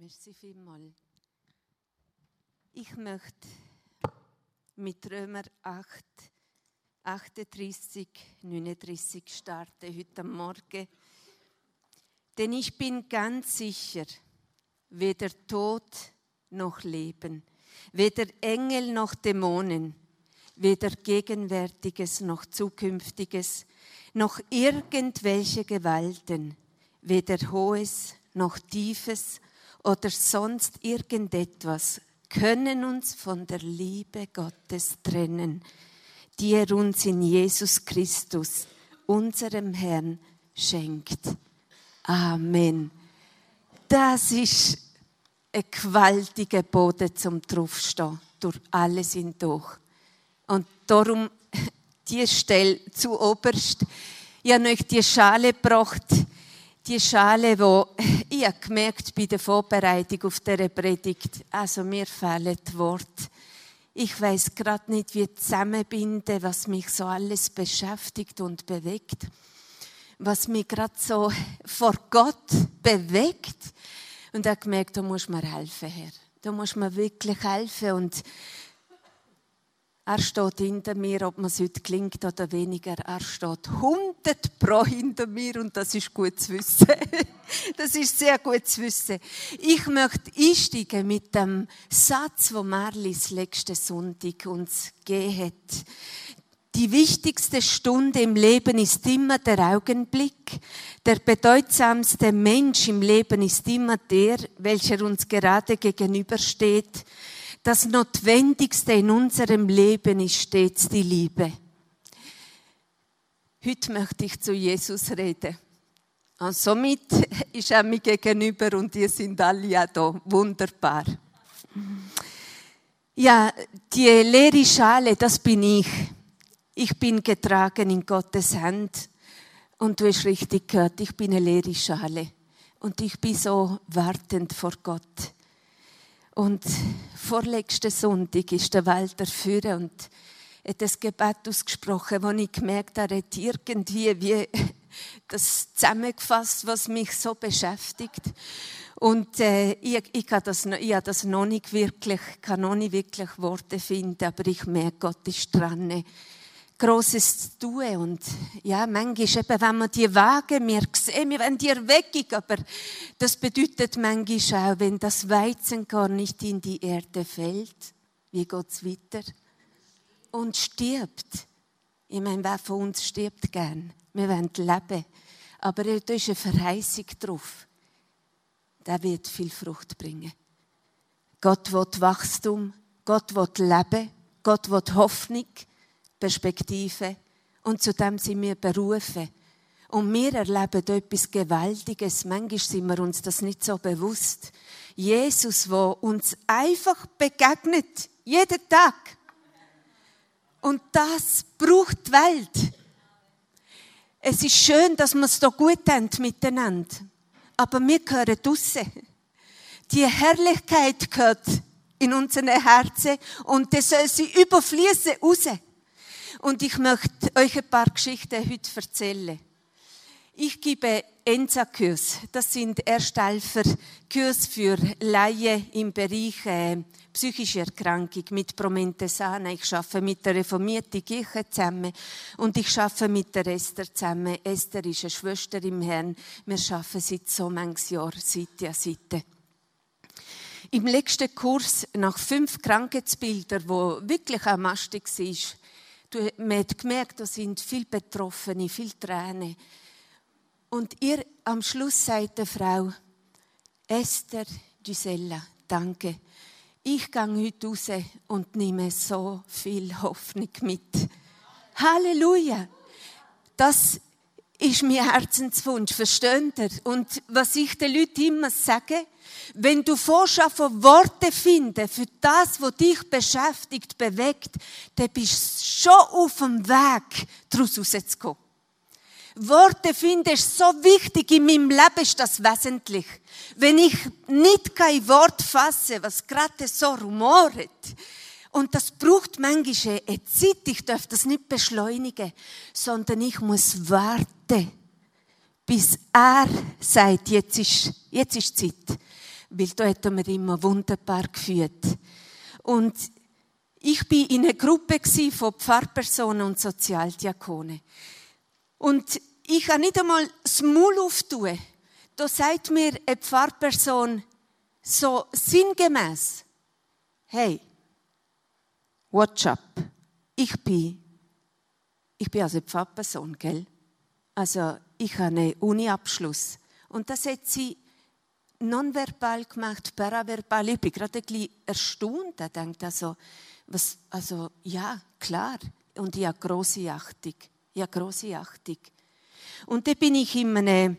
Merci vielmals. Ich möchte mit Römer 8, 38, 39 starten heute Morgen. Denn ich bin ganz sicher, weder Tod noch Leben, weder Engel noch Dämonen, weder Gegenwärtiges noch Zukünftiges, noch irgendwelche Gewalten, weder Hohes noch Tiefes oder sonst irgendetwas können uns von der Liebe Gottes trennen, die er uns in Jesus Christus, unserem Herrn, schenkt. Amen. Das ist ein gewaltiger Boden zum draufstehen, durch alles hindurch. Und darum die Stelle zu oberst. Ich habe euch die Schale gebracht, die Schale, wo ich habe gemerkt bei der Vorbereitung auf der Predigt, also mir fehlen die Worte. Ich weiß gerade nicht, wie zusammenbinden, was mich so alles beschäftigt und bewegt, was mich gerade so vor Gott bewegt. Und ich habe gemerkt, da muss mir helfen, Herr. Da muss mir wirklich helfen und er steht hinter mir, ob man es heute klingt oder weniger. Er steht 100 pro hinter mir und das ist gut zu wissen. das ist sehr gut zu wissen. Ich möchte einsteigen mit dem Satz, wo Marlis letzte Sonntag uns gegeben hat. Die wichtigste Stunde im Leben ist immer der Augenblick. Der bedeutsamste Mensch im Leben ist immer der, welcher uns gerade gegenübersteht das Notwendigste in unserem Leben ist stets die Liebe. Heute möchte ich zu Jesus reden. Und somit ist er mir gegenüber und ihr sind alle ja da. Wunderbar. Ja, die leere Schale, das bin ich. Ich bin getragen in Gottes Hand. Und du hast richtig gehört, ich bin eine leere Schale. Und ich bin so wartend vor Gott. Und vorletzten Sonntag ist der Walter führen und hat das Gebet ausgesprochen, wo ich gemerkt habe, hat irgendwie wie das zusammengefasst, was mich so beschäftigt. Und äh, ich, ich, das, ich habe das noch nicht wirklich, kann noch nicht wirklich Worte finden, aber ich merke, Gott ist dran. Grosses zu tun. Und ja, manchmal eben, wenn wir die wagen, wir sehen, wir wollen die Erweckung, aber das bedeutet manchmal auch, wenn das Weizenkorn nicht in die Erde fällt, wie geht es weiter? Und stirbt. Ich meine, wer von uns stirbt gern? Wir wollen leben. Aber da ist eine Verheißung drauf. Der wird viel Frucht bringen. Gott will Wachstum, Gott will Leben, Gott will Hoffnung, Perspektive. Und zu dem sind wir berufen. Und wir erleben etwas Gewaltiges. Manchmal sind wir uns das nicht so bewusst. Jesus, wo uns einfach begegnet. Jeden Tag. Und das braucht die Welt. Es ist schön, dass wir es hier gut haben miteinander. Aber wir gehören draussen. Die Herrlichkeit gehört in unseren Herzen und das soll sie überfließen raus. Und ich möchte euch ein paar Geschichten heute erzählen. Ich gebe ENSA-Kurs. Das sind Ersthelfer-Kurs für Laien im Bereich äh, psychische Erkrankung mit Promentesana. Ich arbeite mit der reformierten Kirche zusammen und ich arbeite mit der Esther zusammen. Esther ist eine Schwester im Herrn. Wir arbeiten seit so manches Jahr Seite an Seite. Im letzten Kurs, nach fünf Krankheitsbildern, wo wirklich auch mastig war, Du, man hat gemerkt, da sind viele Betroffene, viele Tränen. Und ihr am Schluss sagt der Frau, Esther, Gisella, danke. Ich gehe heute raus und nehme so viel Hoffnung mit. Halleluja! Das ist mein Herzenswunsch, versteht ihr? Und was ich den Leuten immer sage, wenn du vorschaffen Worte finden für das, was dich beschäftigt, bewegt, dann bist du schon auf dem Weg, daraus rauszukommen. Worte finden ist so wichtig. In meinem Leben ist das wesentlich. Wenn ich nicht kein Wort fasse, was gerade so rumort, und das braucht manchmal eine Zeit, ich darf das nicht beschleunigen, sondern ich muss warten, bis er sagt, jetzt ist, jetzt ist Zeit. Weil da hat er mir immer wunderbar geführt. Und ich bin in einer Gruppe von Pfarrpersonen und Sozialdiakonen. Und ich kann nicht einmal das Maul auftun. Da sagt mir eine Pfarrperson so sinngemäß, hey, watch up. Ich bin, ich bin also Pfarrperson, gell? Also, ich habe einen Uni-Abschluss. Und das hat sie nonverbal gemacht, paraverbal. Ich bin gerade ein bisschen erstaunt. Ich denke also, was, also, ja, klar. Und ich habe grosse Achtung. Ich habe grosse Achtung. Und dann bin ich in einem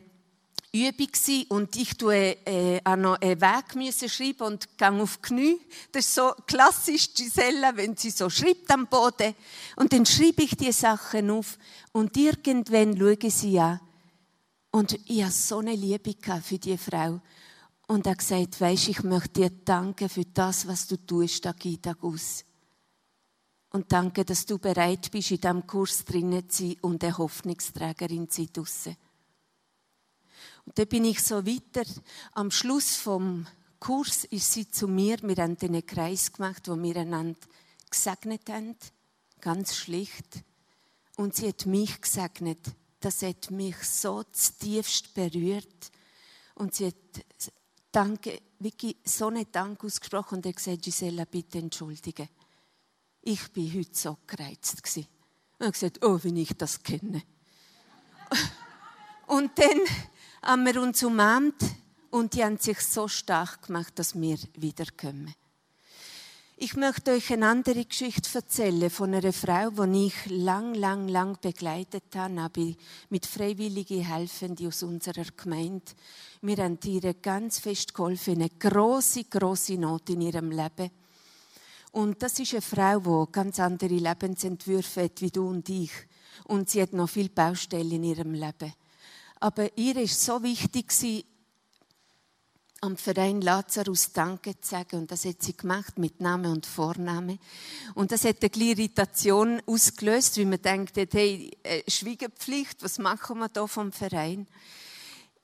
Übung und ich tue äh, auch noch einen Weg müssen schreiben und gehe auf die Knie. Das ist so klassisch Gisella, wenn sie so schreibt am Boden. Und dann schreibe ich die Sachen auf und irgendwann schaue ich sie an. Und ich habe so eine Liebe für die Frau. Und er hat gesagt, weisst, ich möchte dir danken für das, was du tust, Tag ein, Tag aus. Und danke, dass du bereit bist, in diesem Kurs drinnen zu sein und eine Hoffnungsträgerin zu sein. Und dann bin ich so weiter. Am Schluss vom Kurs ist sie zu mir. Wir haben einen Kreis gemacht, wo wir einander gesegnet haben. Ganz schlicht. Und sie hat mich gesegnet. Das hat mich so zutiefst berührt. Und sie hat Danke, wirklich so einen Dank ausgesprochen und hat gesagt, Gisela, bitte entschuldige. Ich bin heute so gereizt gewesen. Und hat gesagt, oh, wie ich das kenne. und dann haben wir uns umarmt und die haben sich so stark gemacht, dass wir wiederkommen. Ich möchte euch eine andere Geschichte erzählen von einer Frau, die ich lang, lang, lang begleitet habe, mit freiwilligen Helfenden aus unserer Gemeinde. Wir haben ihr ganz fest geholfen, eine große, große Not in ihrem Leben. Und das ist eine Frau, die ganz andere Lebensentwürfe hat wie du und ich. Und sie hat noch viele Baustellen in ihrem Leben. Aber ihr ist so wichtig, am Verein Lazarus Danke zu sagen. Und das hat sie gemacht mit Name und Vorname. Und das hat eine Irritation ausgelöst, wie man denkt, hey, äh, Schwiegepflicht, was machen wir da vom Verein?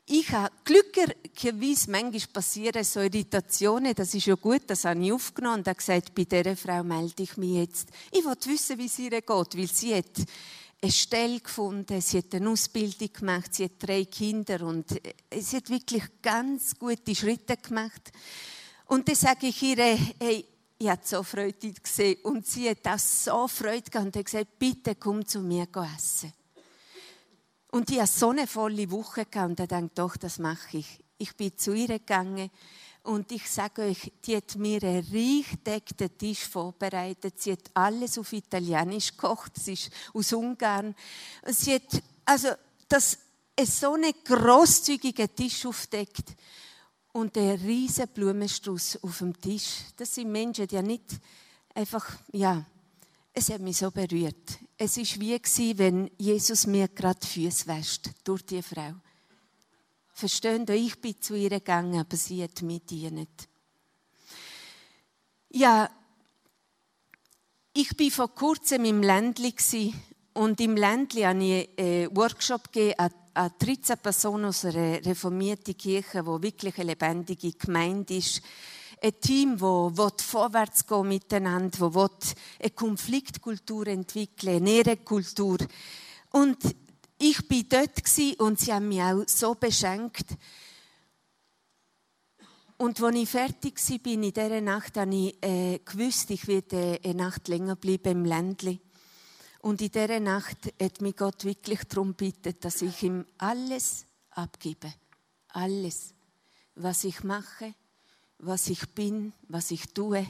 Ich habe glücklicherweise manchmal passieren so Irritationen, das ist ja gut, das habe ich aufgenommen und habe gesagt, bei dieser Frau melde ich mich jetzt. Ich wollte wissen, wie es ihr geht, weil sie hat eine Stelle gefunden, sie hat eine Ausbildung gemacht, sie hat drei Kinder und sie hat wirklich ganz gute Schritte gemacht. Und dann sage ich ihr, hey, ich habe so Freude gesehen und sie hat auch so Freude gehabt und hat gesagt, bitte komm zu mir essen. Und ich hatte so eine volle Woche gehabt und dachte, doch, das mache ich. Ich bin zu ihr gegangen und ich sage euch, die hat mir einen reich deckten Tisch vorbereitet. Sie hat alles auf Italienisch gekocht. Sie ist aus Ungarn. Sie hat, also, das, so einen grosszügigen Tisch aufdeckt und einen riesen Blumenstrauß auf dem Tisch. Das sind Menschen, die nicht einfach, ja, es hat mich so berührt. Es ist wie wenn Jesus mir gerade Füße wäscht durch die Frau. Verstehen Sie, ich bin zu ihr gegangen, aber sie hat mich gedient. Ja, ich bin vor kurzem im Ländli und im Ländli habe ich einen Workshop gegeben an 13 Personen aus einer reformierten Kirche, wo wirklich eine lebendige Gemeinde ist. Ein Team, das vorwärts gehen miteinander, das eine Konfliktkultur entwickeln, eine Ehrenkultur. Und ich bin dort und sie haben mich auch so beschenkt. Und als ich fertig war in dieser Nacht, habe ich äh, gewusst, ich werde eine Nacht länger bleiben im Ländli. Und in dieser Nacht hat mich Gott wirklich darum gebeten, dass ich ihm alles abgebe. Alles. Was ich mache, was ich bin, was ich tue.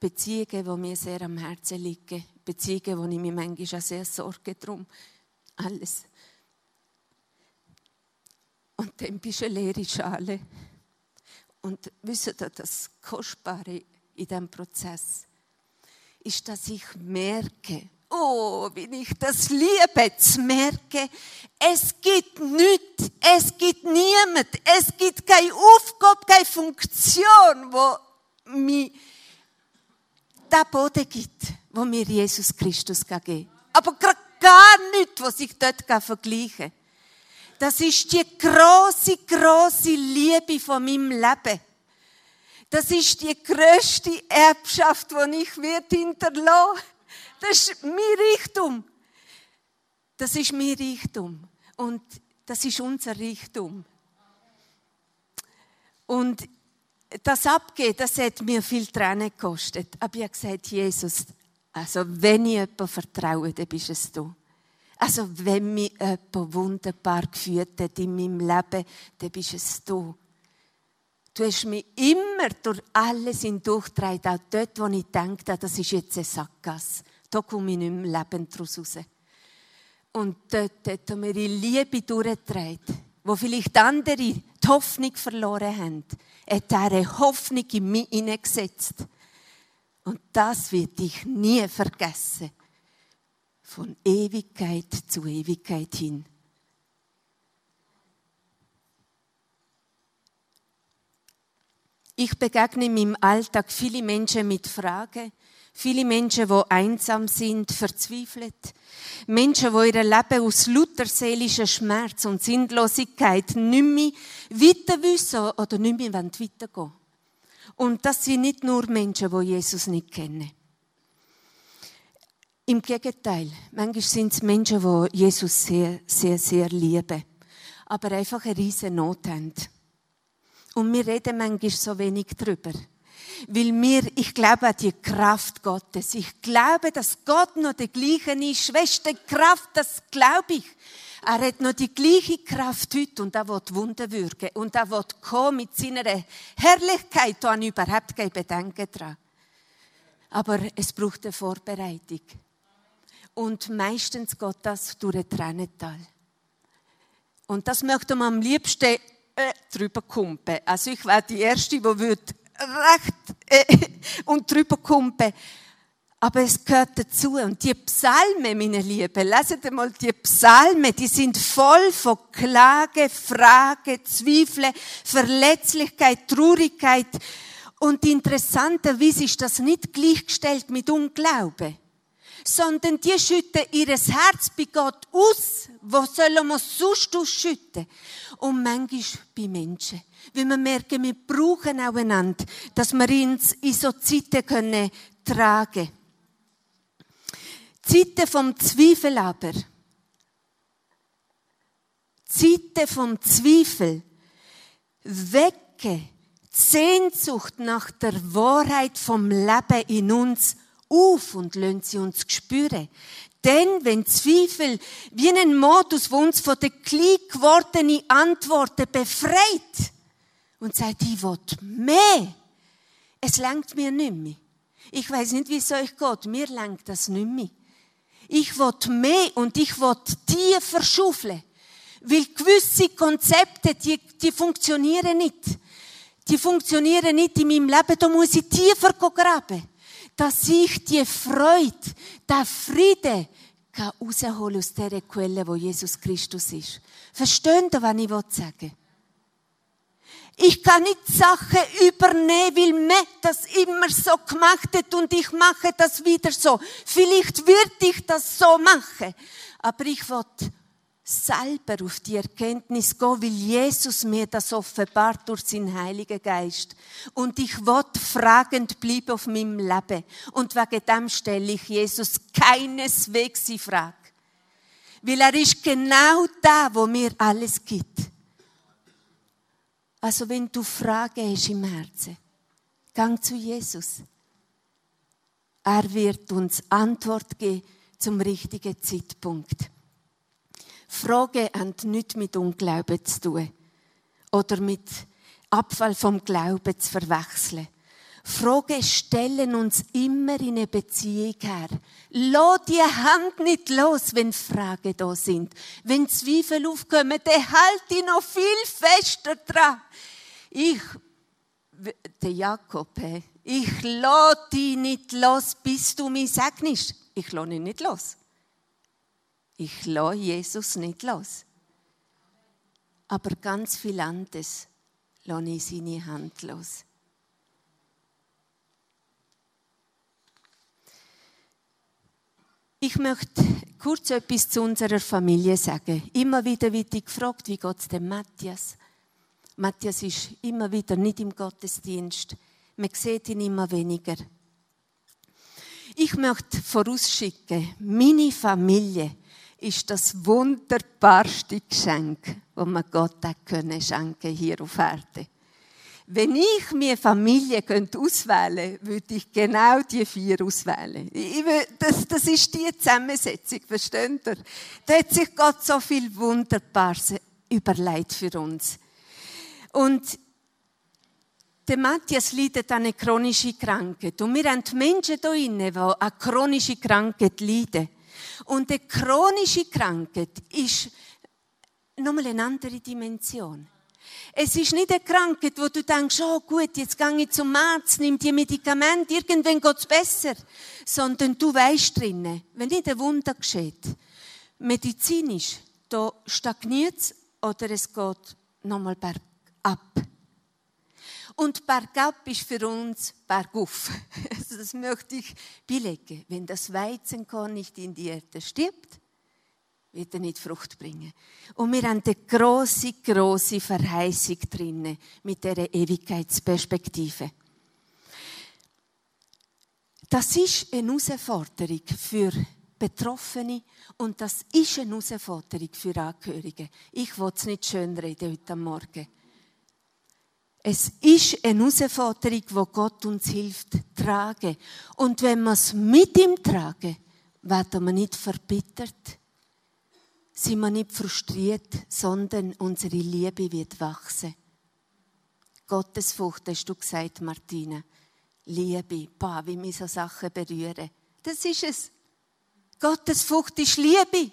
Beziehungen, die mir sehr am Herzen liegen. Beziehungen, wo ich mir manchmal auch sehr sorge drum alles. Und dann bist du eine leere Schale. Und wisst ihr, das Kostbare in diesem Prozess ist, dass ich merke, oh, wie ich das liebe, zu merken, es gibt nichts, es gibt niemand, es gibt keine Aufgabe, keine Funktion, wo mir der Boden gibt, wo mir Jesus Christus gegeben Aber gerade gar nichts, was ich dort vergleichen kann. Das ist die große, große Liebe von meinem Leben. Das ist die größte Erbschaft, die ich wird hinterlassen. Das ist mein Reichtum. Das ist mein Reichtum. Und das ist unser Reichtum. Und das Abgehen, das hat mir viel Tränen gekostet. Aber ich habe gesagt, Jesus, also wenn ich jemandem vertraue, dann bist es du. Also wenn mich jemand wunderbar geführt hat in meinem Leben, dann bist es du. Du hast mich immer durch alles hindurchgetragen, auch dort, wo ich denke, das ist jetzt ein Sackgasse. Da komme ich nicht mehr lebend raus. Und dort hat er mir die Liebe durchgetragen, wo vielleicht andere die Hoffnung verloren haben, hat er eine Hoffnung in mich hineingesetzt. Und das wird ich nie vergessen. Von Ewigkeit zu Ewigkeit hin. Ich begegne in meinem Alltag viele Menschen mit Fragen, viele Menschen, die einsam sind, verzweifelt, Menschen, die ihr Leben aus lauter seelischer Schmerz und Sinnlosigkeit nicht mehr weiter wissen oder nicht mehr weitergehen wollen. Und das sind nicht nur Menschen, die Jesus nicht kennen. Im Gegenteil, manchmal sind es Menschen, die Jesus sehr, sehr, sehr lieben, aber einfach eine riesige Not haben. Und wir reden manchmal so wenig darüber. Weil mir, ich glaube an die Kraft Gottes. Ich glaube, dass Gott noch der gleiche ist. Schwester Kraft, das glaube ich. Er hat noch die gleiche Kraft heute und er will Wunder wirken. Und er will kommen mit seiner Herrlichkeit. Da habe ich überhaupt keine Bedenken dran. Aber es braucht eine Vorbereitung. Und meistens geht das durch ein Tränental. Und das möchte man am liebsten äh, drüber kumpen. Also ich wäre die Erste, die würde recht äh, und drüber kumpen. Aber es gehört dazu. Und die Psalme, meine Lieben, leset mal die Psalme, die sind voll von Klage, Frage, Zweifel, Verletzlichkeit, Traurigkeit. Und interessanterweise ist das nicht gleichgestellt mit Unglauben sondern die schütten ihr Herz bei Gott aus. Wo sollen wir sonst ausschütten? Und manchmal bei Menschen. Weil wir merken, wir brauchen auch dass wir uns in so Zeiten können tragen Zeiten vom Zweifel aber. Zeiten vom Zweifel wecke Sehnsucht nach der Wahrheit vom Leben in uns auf und lassen sie uns spüren. Denn wenn Zweifel wie ein Modus, wo uns von den klein gewordenen Antworten befreit und sagt, ich will mehr, es lenkt mir nicht mehr. Ich weiß nicht, wie es euch geht, mir lenkt das nicht mehr. Ich will mehr und ich will tiefer schaufeln. Weil gewisse Konzepte, die, die funktionieren nicht. Die funktionieren nicht in meinem Leben, da muss ich tiefer graben dass ich die Freude, der Friede kann rausholen aus dieser Quelle, wo Jesus Christus ist. Verstehen Sie, was ich sagen will? Ich kann nicht Sachen übernehmen, weil mir das immer so gemacht hat und ich mache das wieder so. Vielleicht würde ich das so machen. Aber ich will selber auf die Erkenntnis gehen, weil Jesus mir das offenbart durch seinen Heiligen Geist. Und ich will fragend bleiben auf meinem Leben. Und wegen dem stelle ich Jesus keineswegs die Frage. Weil er ist genau da, wo mir alles gibt. Also wenn du Fragen hast im Herzen, gang zu Jesus. Er wird uns Antwort geben zum richtigen Zeitpunkt. Fragen haben nichts mit Unglauben zu tun oder mit Abfall vom Glauben zu verwechseln. Fragen stellen uns immer in eine Beziehung her. Lass die Hand nicht los, wenn Fragen da sind. Wenn Zweifel aufkommen, dann halt dich noch viel fester dran. Ich, der Jakob, ich lass dich nicht los, bis du mich segnest. Ich lass dich nicht los. Ich lasse Jesus nicht los. Aber ganz viel anderes lasse ich seine Hand los. Ich möchte kurz etwas zu unserer Familie sagen. Immer wieder wird ich gefragt, wie geht es dem Matthias? Matthias ist immer wieder nicht im Gottesdienst. Man sieht ihn immer weniger. Ich möchte vorausschicken, meine Familie ist das wunderbarste Geschenk, das man Gott schenken hier auf Erde. Wenn ich mir Familie könnte auswählen würde ich genau die vier auswählen. Das, das ist die Zusammensetzung, versteht ihr? Da hat sich Gott so viel Wunderbares überlegt für uns. Und der Matthias leidet an einer chronischen Krankheit. Und wir haben Menschen hier drin, die an chronische Krankheit leiden. Und die chronische Krankheit ist nochmal eine andere Dimension. Es ist nicht eine Krankheit, wo du denkst, oh gut, jetzt gehe ich zum Arzt, nimm die Medikamente, irgendwann geht es besser. Sondern du weißt drinnen, wenn nicht ein Wunder geschieht, medizinisch, da stagniert es oder es geht nochmal bergab. Und bergab ist für uns bergauf. Also das möchte ich belegen. Wenn das Weizenkorn nicht in die Erde stirbt, wird er nicht Frucht bringen. Und wir haben eine große, große Verheißung drinnen mit der Ewigkeitsperspektive. Das ist eine Herausforderung für Betroffene und das ist eine Herausforderung für Angehörige. Ich will es nicht schönreden heute Morgen. Es ist eine Herausforderung, wo Gott uns hilft, tragen. Und wenn wir es mit ihm tragen, werden wir nicht verbittert, sind wir nicht frustriert, sondern unsere Liebe wird wachsen. Gottesfurcht, hast du gesagt, Martina. Liebe, boah, wie mich so Sachen berühren. Das ist es. Gottesfurcht ist Liebe.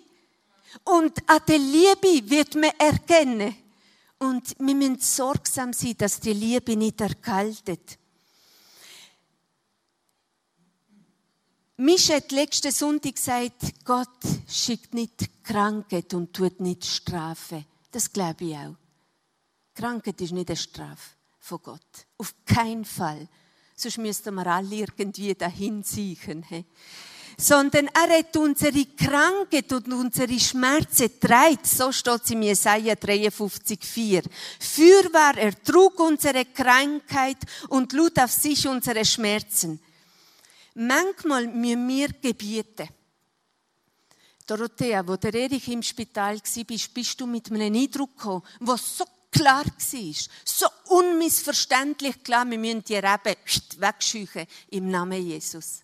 Und an der Liebe wird man erkennen, und wir müssen sorgsam sein, dass die Liebe nicht erkaltet. Mich hat letzten Sonntag gesagt, Gott schickt nicht Krankheit und tut nicht Strafe. Das glaube ich auch. Krankheit ist nicht eine Strafe von Gott. Auf keinen Fall. Sonst müssten wir alle irgendwie dahin ziehen sondern er hat unsere Krankheit und unsere Schmerzen getragen. So steht es in Jesaja 53,4. Für war er trug unsere Krankheit und lud auf sich unsere Schmerzen. Manchmal müssen wir gebieten. Dorothea, wo der Erich im Spital war, bist du mit einem Eindruck gekommen, was so klar war, so unmissverständlich klar, wir müssen die Reben wegscheuchen im Namen Jesus.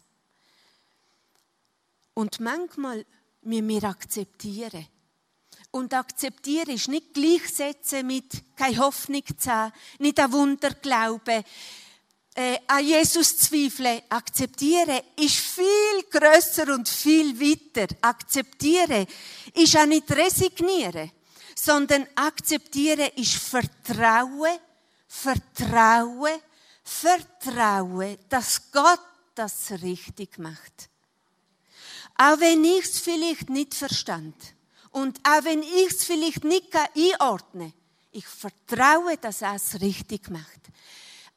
Und manchmal müssen wir akzeptieren. Und akzeptieren ist nicht gleichsetzen mit keine Hoffnung zu haben, nicht an Wunder glauben, äh, an Jesus zweifeln. Akzeptieren ist viel grösser und viel weiter. Akzeptieren ist auch nicht resignieren, sondern akzeptieren ist Vertrauen, Vertrauen, Vertrauen, dass Gott das richtig macht. Auch wenn ich es vielleicht nicht verstand und auch wenn ich es vielleicht nicht einordnen kann, ich vertraue, dass er es richtig macht.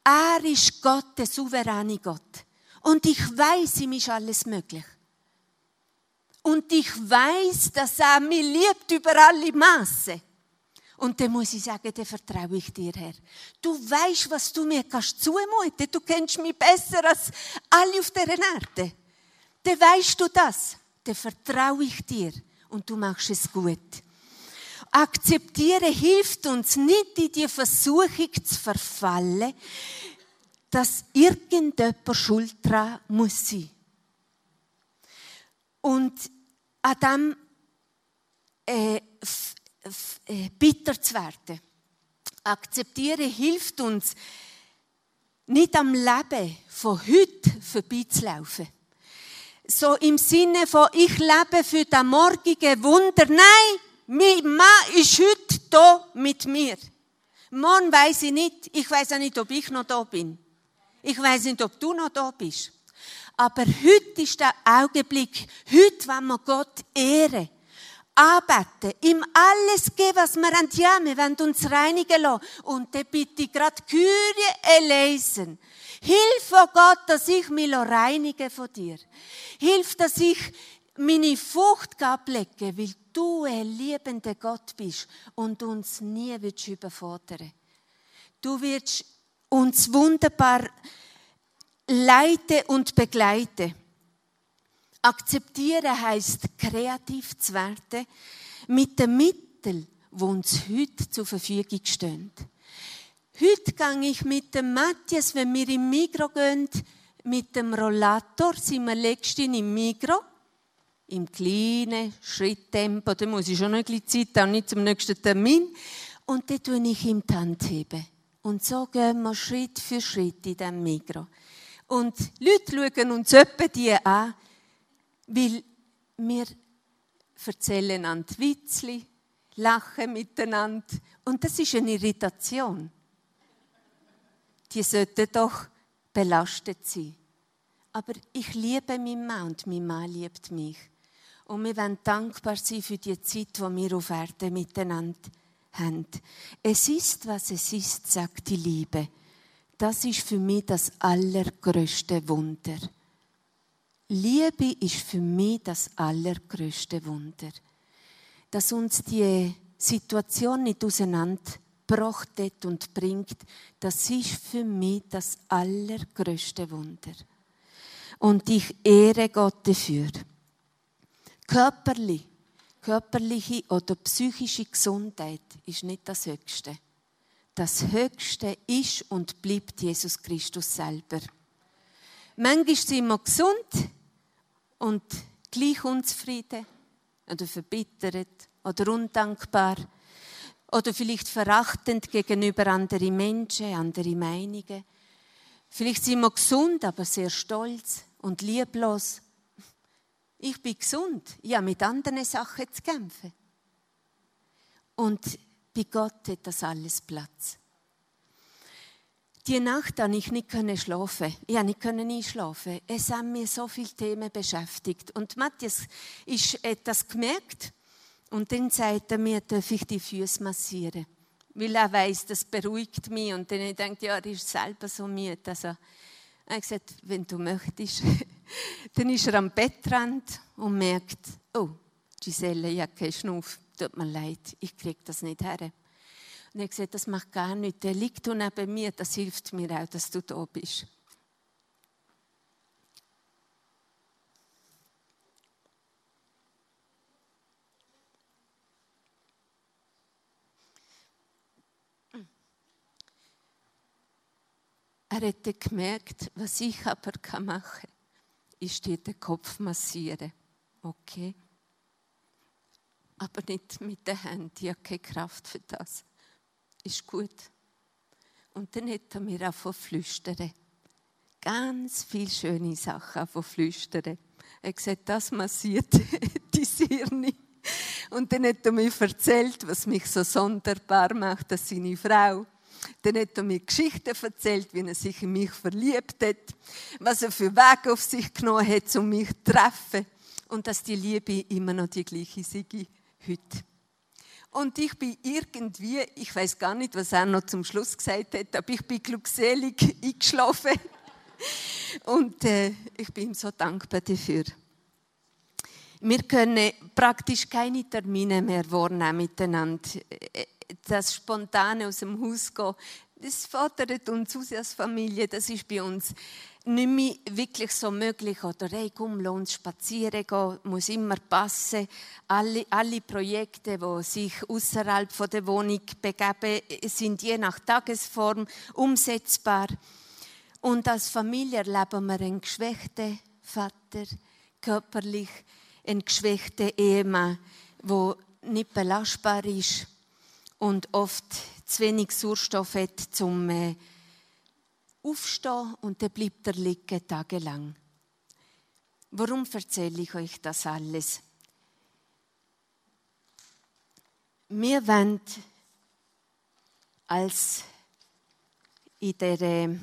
Er ist Gott, der souveräne Gott. Und ich weiß, ihm ist alles möglich. Und ich weiß, dass er mich liebt über alle Maße. Und dann muss ich sagen, dann vertraue ich dir, Herr. Du weißt, was du mir kannst zumuten. Du kennst mich besser als alle auf der Erde dann weißt du das. Dann vertraue ich dir und du machst es gut. Akzeptieren hilft uns nicht in die Versuchung zu verfallen, dass irgendjemand schuld dran muss sein. Und an dem äh, äh, bitter zu werden. Akzeptieren hilft uns, nicht am Leben von heute vorbeizulaufen so im Sinne von, ich lebe für das morgige Wunder. Nein, mein Mann ist heute da mit mir. Morgen weiß ich nicht. Ich weiß auch nicht, ob ich noch da bin. Ich weiß nicht, ob du noch da bist. Aber heute ist der Augenblick. Heute wollen wir Gott ehren. Arbeiten, ihm alles geben, was wir haben. Ja, wir wollen uns reinigen lassen. Und dann bitte ich gerade Kyrie lesen. Hilf, oh Gott, dass ich mich reinige von dir. Hilf, dass ich meine Frucht ablege, weil du ein liebender Gott bist und uns nie willst überfordern. Du wirst uns wunderbar leite und begleite. Akzeptieren heißt kreativ zu werden mit den Mitteln, die uns heute zur Verfügung stehen. Heute gehe ich mit dem Matthias, wenn wir im Migro gehen, mit dem Rollator, sind wir letztens im Migro, im kleinen Schritttempo, da muss ich schon ein bisschen Zeit haben, nicht zum nächsten Termin. Und dann tue ich ihm die Hand heben. Und so gehen wir Schritt für Schritt in diesem Migro. Und Leute schauen uns etwa die an, weil wir erzählen an die Witzli, lachen miteinander. Und das ist eine Irritation die sollten doch belastet sein. Aber ich liebe meinen Mann und mein Mann liebt mich. Und wir wollen dankbar sein für die Zeit, die wir auf Erden miteinander haben. Es ist, was es ist, sagt die Liebe. Das ist für mich das allergrößte Wunder. Liebe ist für mich das allergrößte Wunder. Dass uns die Situation nicht auseinander gebracht und bringt, das ist für mich das allergrößte Wunder. Und ich ehre Gott dafür. Körperlich, körperliche oder psychische Gesundheit ist nicht das Höchste. Das Höchste ist und bleibt Jesus Christus selber. Manchmal sind wir gesund und gleich unzufrieden oder verbittert oder undankbar oder vielleicht verachtend gegenüber anderen Menschen, anderen Meinungen. Vielleicht sind wir gesund, aber sehr stolz und lieblos. Ich bin gesund, ich habe mit anderen Sachen zu kämpfen. Und bei Gott hat das alles Platz. Die Nacht konnte ich nicht schlafen. Ich konnte nicht einschlafen. Es haben mir so viele Themen beschäftigt. Und Matthias hat das gemerkt und dann sagt er mir, darf ich die Füße massieren? Weil er weiß, das beruhigt mich. Und dann ich denke ja, er ist selber so müde. Also, er hat gesagt, wenn du möchtest. dann ist er am Bettrand und merkt, oh, Giselle, ich habe keinen Schnuff. Tut mir leid, ich kriege das nicht her. Und er gesagt, das macht gar nichts. Der liegt neben mir, das hilft mir auch, dass du da bist. Er hätte gemerkt, was ich aber machen kann, ist dir den Kopf massieren. Okay? Aber nicht mit den Händen, ich habe keine Kraft für das. Ist gut. Und dann hat er mir auch von flüstern. Ganz viele schöne Sachen von flüstern. Er hat gesagt, das massiert die Sirne. Und dann hat er mir erzählt, was mich so sonderbar macht, dass seine Frau dann hat er mir Geschichten erzählt, wie er sich in mich verliebt hat, was er für Wege auf sich genommen hat, um mich zu treffen und dass die Liebe immer noch die gleiche sei heute. Und ich bin irgendwie, ich weiß gar nicht, was er noch zum Schluss gesagt hat, aber ich bin glückselig eingeschlafen. Und äh, ich bin ihm so dankbar dafür. Wir können praktisch keine Termine mehr wahrnehmen miteinander das Spontane aus dem Haus gehen, das fordert uns aus als Familie, das ist bei uns nicht mehr wirklich so möglich. Oder hey, komm, lass uns spazieren gehen, muss immer passen. Alle, alle Projekte, die sich außerhalb der Wohnung begeben, sind je nach Tagesform umsetzbar. Und als Familie erleben wir einen geschwächten Vater, körperlich einen geschwächten Ehemann, der nicht belastbar ist und oft zu wenig Sauerstoff hat zum äh, Aufstehen und dann bleibt er liegen tagelang. Warum erzähle ich euch das alles? Wir wollen als in der äh,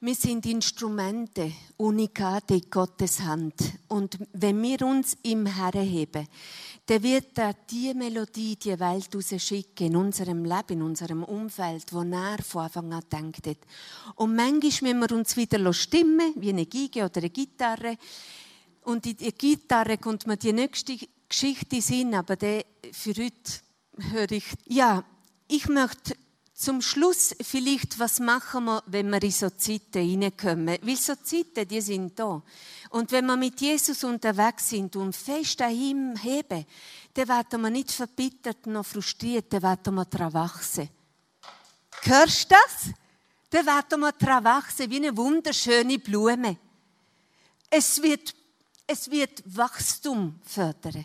wir sind Instrumente, Unikate in Gottes Hand. Und wenn wir uns ihm herheben, dann wird er die Melodie, die Welt schicken in unserem Leben, in unserem Umfeld, wo er von Anfang an denkt hat. Und manchmal müssen wir uns wieder stimmen, wie eine Geige oder eine Gitarre. Und in die Gitarre kommt mir die nächste Geschichte in aber für heute höre ich, ja, ich möchte Zum Schluss vielleicht, was machen wir, wenn wir in so Zeiten reinkommen? Weil so Zeiten, die sind da. Und wenn wir mit Jesus unterwegs sind und fest an ihm heben, dann werden wir nicht verbittert noch frustriert, dann werden wir daran wachsen. Hörst du das? Dann werden wir daran wachsen, wie eine wunderschöne Blume. Es wird, es wird Wachstum fördern.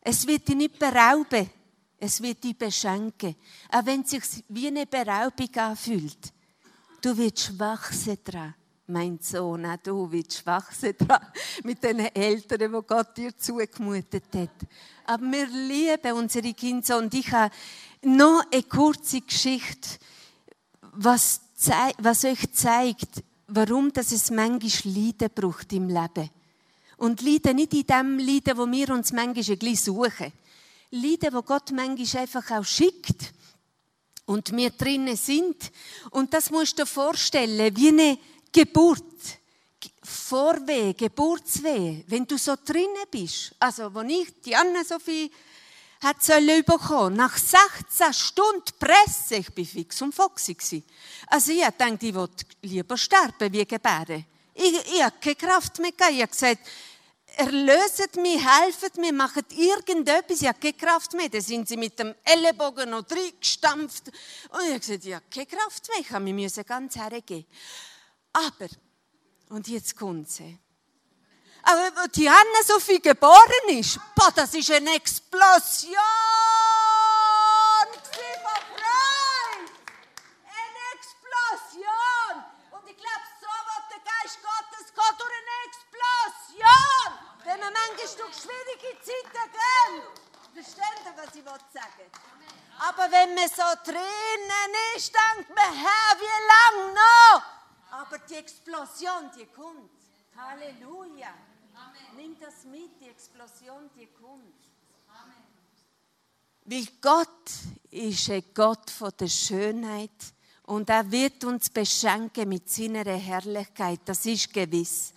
Es wird dich nicht berauben. Es wird dich beschenken. Auch wenn es sich wie eine Beraubung anfühlt. Du wirst wachsen dran, mein Sohn. Auch du wirst wachsen dran mit den Eltern, die Gott dir zugemutet hat. Aber wir lieben unsere Kinder. Und ich habe noch eine kurze Geschichte, was, was euch zeigt, warum dass es manchmal Leiden braucht im Leben. Und Leiden nicht in dem Leiden, wo wir uns manchmal ein bisschen suchen. Leiden, wo Gott manchmal einfach auch schickt und wir drinnen sind. Und das musst du dir vorstellen, wie eine Geburt. Vorweh, Geburtsweh, wenn du so drinnen bist. Also, wo ich, die Anna-Sophie, hat sollen bekommen. Nach 16 Stunden Presse, ich bin fix und foxy Also ich dachte, ich wollte lieber sterben wie gebären. Ich, ich habe keine Kraft mehr. Ich habe gesagt, erlöset mich, helfet mir, macht irgendetwas. Ich habe keine Kraft mehr. Dann sind sie mit dem Ellenbogen noch reingestampft. Und ich habe gesagt, ich habe keine Kraft mehr. Ich habe mich ganz hergeben. Aber, und jetzt kommt sie. Aber die Anna-Sophie geboren ist, boah, das ist eine Explosion von Freude. Eine Explosion. Und ich glaube, so wird der Geist Gottes geht durch eine Wenn man manchmal durch schwierige Zeiten geht. Versteht ihr, was ich sagen Aber wenn man so drinnen ist, denkt man, Herr, wie lange noch? Aber die Explosion, die kommt. Halleluja. Nimm das mit, die Explosion, die kommt. Amen. Weil Gott ist ein Gott von der Schönheit und er wird uns beschenken mit seiner Herrlichkeit, das ist gewiss.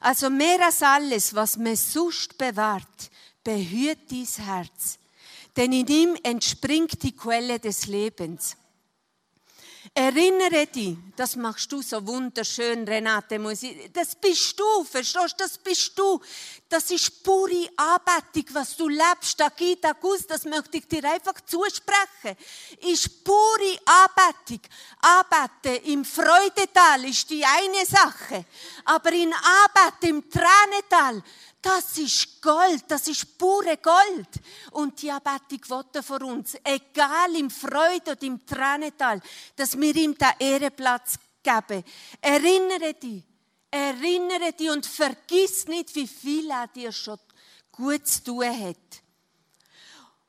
Also mehr als alles, was man sonst bewahrt, behüt dein Herz, denn in ihm entspringt die Quelle des Lebens. Erinnere dich, das machst du so wunderschön, Renate. Das bist du, verstehst du? Das bist du. Das ist pure Anbetung, was du lebst, Tag ein, Tag aus. Das möchte ich dir einfach zusprechen. Ist pure Anbetung. Anbeten im Freudetal ist die eine Sache. Aber in Anbeten im Tränental, das ist Gold, das ist pure Gold. Und die Anbetung wollte vor uns, egal im Freude oder im Tränental, dass wir ihm den Ehrenplatz geben. Erinnere dich, erinnere dich und vergiss nicht, wie viel er dir schon gut zu tun hat.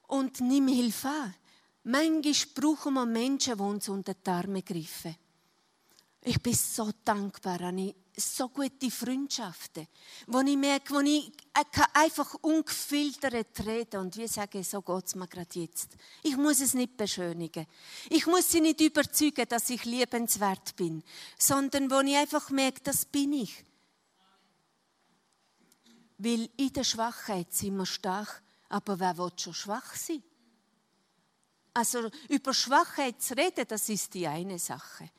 Und nimm Hilfe an. Manchmal brauchen wir Menschen, die uns unter die Arme greifen. Ich bin so dankbar, Anni so gute Freundschaften, wo ich merke, wo ich einfach ungefiltert rede und wie sage, so geht es mir gerade jetzt. Ich muss es nicht beschönigen. Ich muss sie nicht überzeugen, dass ich liebenswert bin, sondern wo ich einfach merke, das bin ich. Weil in der Schwachheit sind wir stark, aber wer will schon schwach sein? Also über Schwachheit zu reden, das ist die eine Sache.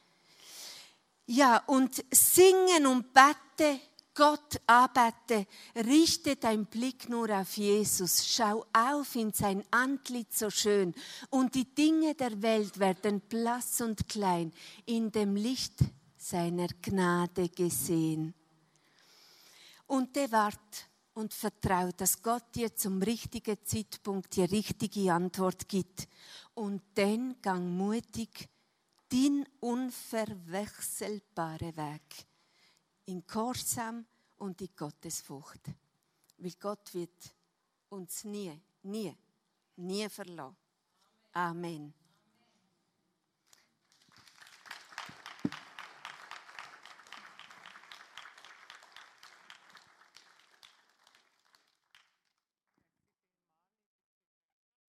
Ja, und singen und bete, Gott anbete, richte dein Blick nur auf Jesus, schau auf in sein Antlitz so schön, und die Dinge der Welt werden blass und klein in dem Licht seiner Gnade gesehen. Und der wart und vertraut, dass Gott dir zum richtigen Zeitpunkt die richtige Antwort gibt. Und dann gang mutig dein unverwechselbare Weg in Gehorsam und in Gottesfurcht. Weil Gott wird uns nie, nie, nie verlassen. Amen.